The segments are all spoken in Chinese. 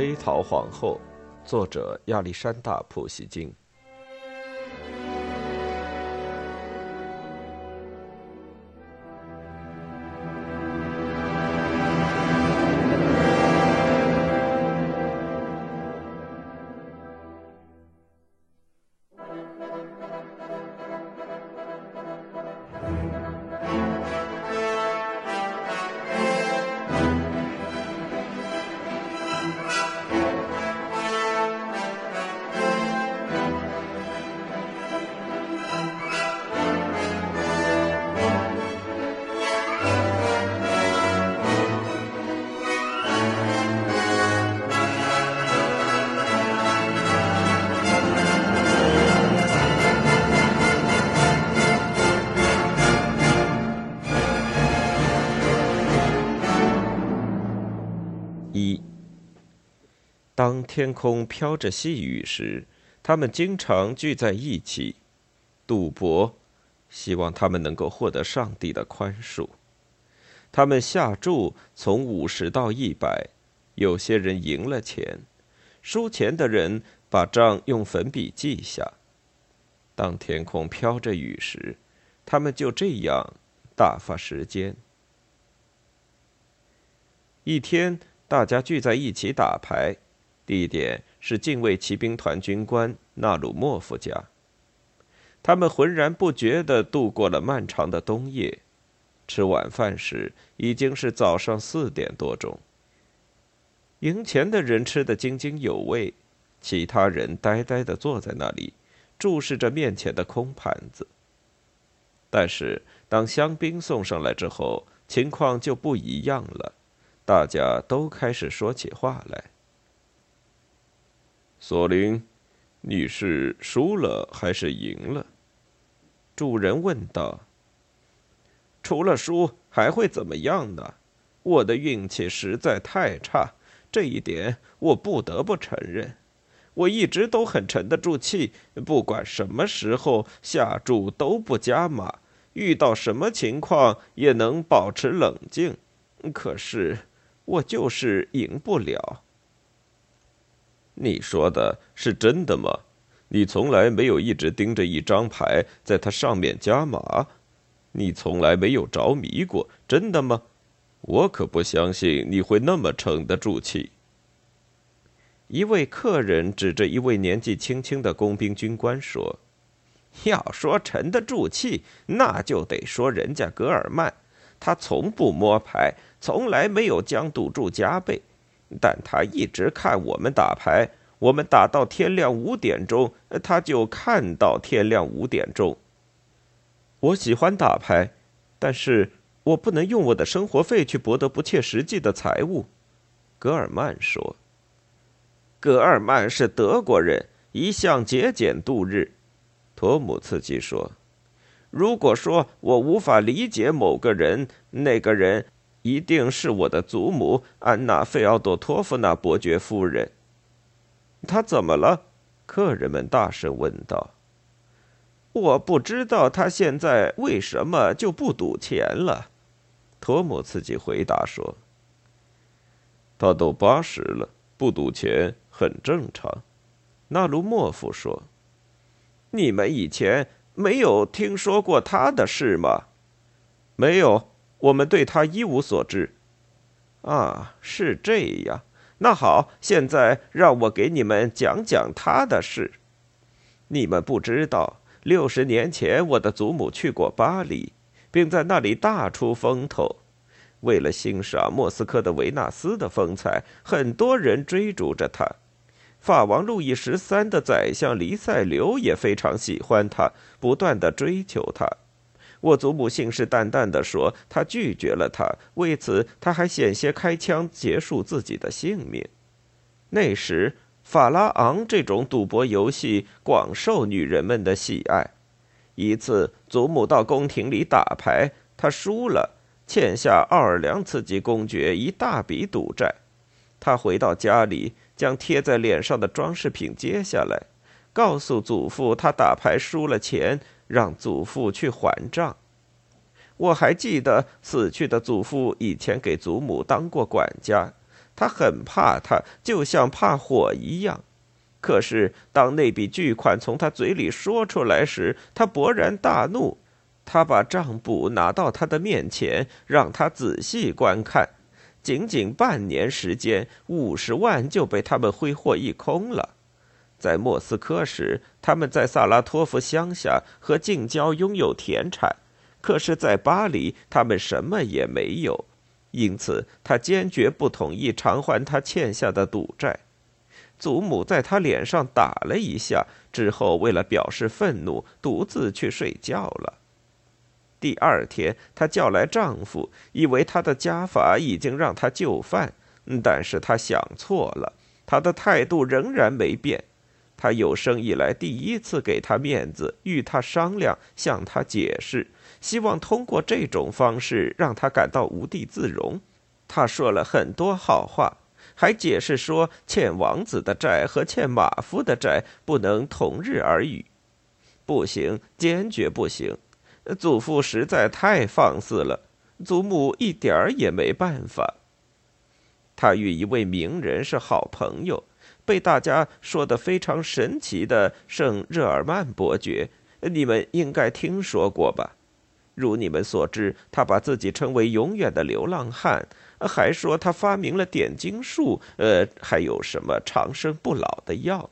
黑桃皇后，作者亚历山大·普希金。一，当天空飘着细雨时，他们经常聚在一起赌博，希望他们能够获得上帝的宽恕。他们下注从五十到一百，有些人赢了钱，输钱的人把账用粉笔记下。当天空飘着雨时，他们就这样打发时间。一天。大家聚在一起打牌，地点是禁卫骑兵团军官纳鲁莫夫家。他们浑然不觉地度过了漫长的冬夜。吃晚饭时已经是早上四点多钟。赢钱的人吃得津津有味，其他人呆呆地坐在那里，注视着面前的空盘子。但是当香槟送上来之后，情况就不一样了。大家都开始说起话来。索林，你是输了还是赢了？主人问道。除了输还会怎么样呢？我的运气实在太差，这一点我不得不承认。我一直都很沉得住气，不管什么时候下注都不加码，遇到什么情况也能保持冷静。可是。我就是赢不了。你说的是真的吗？你从来没有一直盯着一张牌，在它上面加码，你从来没有着迷过，真的吗？我可不相信你会那么沉得住气。一位客人指着一位年纪轻轻的工兵军官说：“要说沉得住气，那就得说人家格尔曼，他从不摸牌。”从来没有将赌注加倍，但他一直看我们打牌。我们打到天亮五点钟，他就看到天亮五点钟。我喜欢打牌，但是我不能用我的生活费去博得不切实际的财物。”格尔曼说。“格尔曼是德国人，一向节俭度日。”托姆茨基说。“如果说我无法理解某个人，那个人。”一定是我的祖母安娜·费奥多托夫娜伯爵夫人。她怎么了？客人们大声问道。我不知道她现在为什么就不赌钱了。托姆茨基回答说：“他都八十了，不赌钱很正常。”纳卢莫夫说：“你们以前没有听说过他的事吗？”“没有。”我们对他一无所知，啊，是这样。那好，现在让我给你们讲讲他的事。你们不知道，六十年前我的祖母去过巴黎，并在那里大出风头。为了欣赏莫斯科的维纳斯的风采，很多人追逐着他。法王路易十三的宰相黎塞留也非常喜欢他，不断的追求他。我祖母信誓旦旦地说：“他拒绝了他，为此他还险些开枪结束自己的性命。”那时，法拉昂这种赌博游戏广受女人们的喜爱。一次，祖母到宫廷里打牌，她输了，欠下奥尔良次级公爵一大笔赌债。她回到家里，将贴在脸上的装饰品揭下来，告诉祖父她打牌输了钱。让祖父去还账。我还记得死去的祖父以前给祖母当过管家，他很怕他，就像怕火一样。可是当那笔巨款从他嘴里说出来时，他勃然大怒。他把账簿拿到他的面前，让他仔细观看。仅仅半年时间，五十万就被他们挥霍一空了。在莫斯科时，他们在萨拉托夫乡下和近郊拥有田产；可是，在巴黎，他们什么也没有。因此，他坚决不同意偿还他欠下的赌债。祖母在他脸上打了一下之后，为了表示愤怒，独自去睡觉了。第二天，她叫来丈夫，以为她的家法已经让她就范，但是她想错了，她的态度仍然没变。他有生以来第一次给他面子，与他商量，向他解释，希望通过这种方式让他感到无地自容。他说了很多好话，还解释说欠王子的债和欠马夫的债不能同日而语。不行，坚决不行。祖父实在太放肆了，祖母一点儿也没办法。他与一位名人是好朋友，被大家说的非常神奇的圣热尔曼伯爵，你们应该听说过吧？如你们所知，他把自己称为永远的流浪汉，还说他发明了点睛术，呃，还有什么长生不老的药。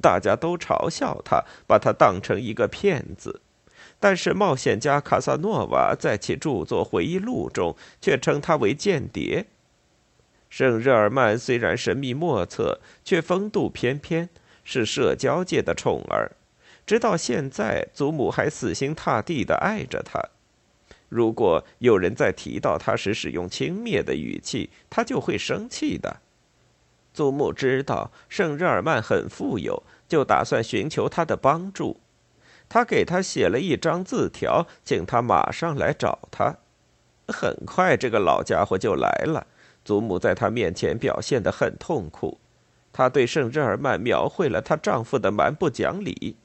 大家都嘲笑他，把他当成一个骗子。但是冒险家卡萨诺瓦在其著作回忆录中却称他为间谍。圣日耳曼虽然神秘莫测，却风度翩翩，是社交界的宠儿。直到现在，祖母还死心塌地地爱着他。如果有人在提到他时使用轻蔑的语气，他就会生气的。祖母知道圣日耳曼很富有，就打算寻求他的帮助。他给他写了一张字条，请他马上来找他。很快，这个老家伙就来了。祖母在他面前表现得很痛苦。她对圣日耳曼描绘了她丈夫的蛮不讲理。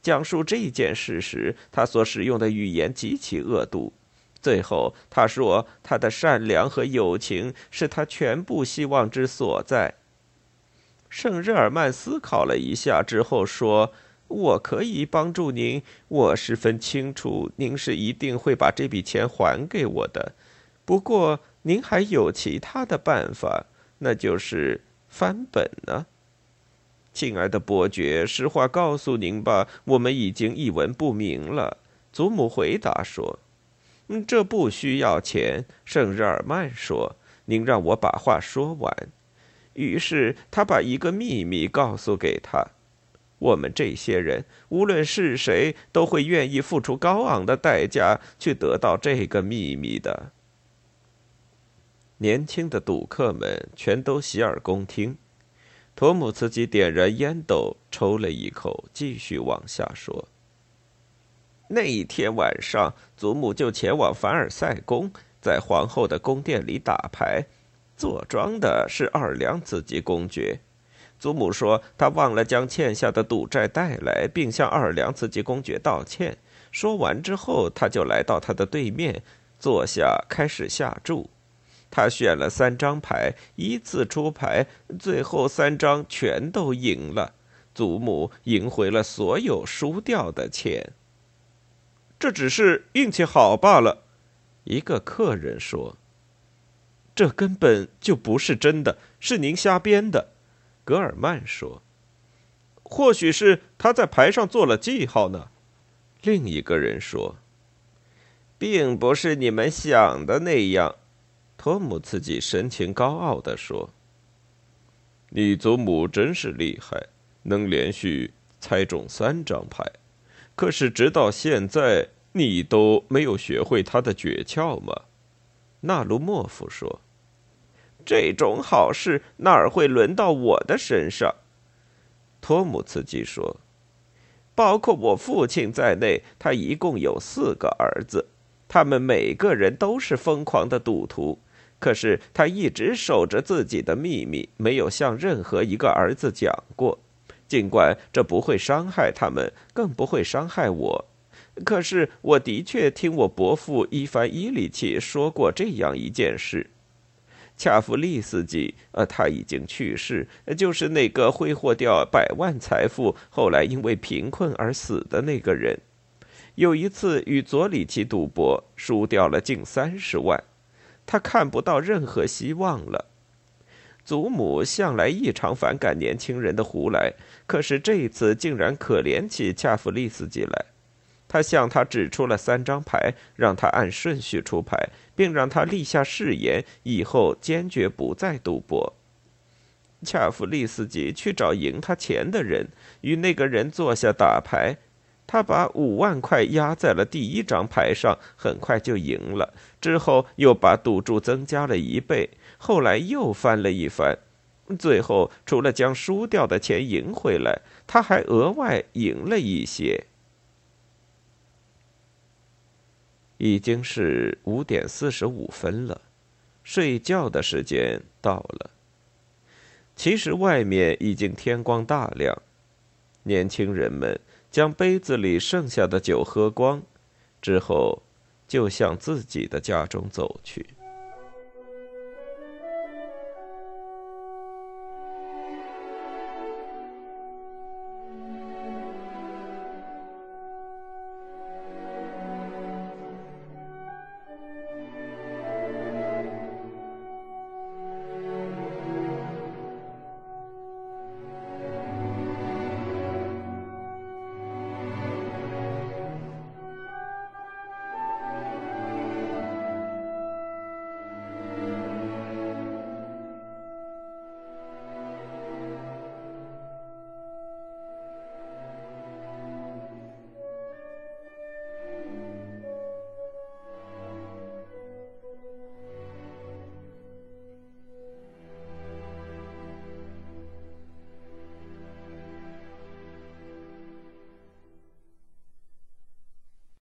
讲述这件事时，她所使用的语言极其恶毒。最后，她说她的善良和友情是她全部希望之所在。圣日耳曼思考了一下之后说。我可以帮助您，我十分清楚您是一定会把这笔钱还给我的。不过您还有其他的办法，那就是翻本呢。亲爱的伯爵，实话告诉您吧，我们已经一文不名了。祖母回答说：“嗯，这不需要钱。”圣日耳曼说：“您让我把话说完。”于是他把一个秘密告诉给他。我们这些人，无论是谁，都会愿意付出高昂的代价去得到这个秘密的。年轻的赌客们全都洗耳恭听。托姆茨基点燃烟斗，抽了一口，继续往下说：“那一天晚上，祖母就前往凡尔赛宫，在皇后的宫殿里打牌，坐庄的是二良茨基公爵。”祖母说：“她忘了将欠下的赌债带来，并向二良茨基公爵道歉。”说完之后，他就来到他的对面，坐下开始下注。他选了三张牌，依次出牌，最后三张全都赢了。祖母赢回了所有输掉的钱。这只是运气好罢了，一个客人说：“这根本就不是真的，是您瞎编的。”格尔曼说：“或许是他在牌上做了记号呢。”另一个人说：“并不是你们想的那样。”托姆自己神情高傲地说：“你祖母真是厉害，能连续猜中三张牌。可是直到现在，你都没有学会他的诀窍吗？”纳卢莫夫说。这种好事哪儿会轮到我的身上？托姆茨基说：“包括我父亲在内，他一共有四个儿子，他们每个人都是疯狂的赌徒。可是他一直守着自己的秘密，没有向任何一个儿子讲过。尽管这不会伤害他们，更不会伤害我。可是我的确听我伯父伊凡伊里奇说过这样一件事。”恰弗利斯基，呃，他已经去世，就是那个挥霍掉百万财富，后来因为贫困而死的那个人。有一次与佐里奇赌博，输掉了近三十万，他看不到任何希望了。祖母向来异常反感年轻人的胡来，可是这一次竟然可怜起恰弗利斯基来。他向他指出了三张牌，让他按顺序出牌，并让他立下誓言，以后坚决不再赌博。恰弗利斯基去找赢他钱的人，与那个人坐下打牌。他把五万块压在了第一张牌上，很快就赢了。之后又把赌注增加了一倍，后来又翻了一番。最后除了将输掉的钱赢回来，他还额外赢了一些。已经是五点四十五分了，睡觉的时间到了。其实外面已经天光大亮，年轻人们将杯子里剩下的酒喝光，之后就向自己的家中走去。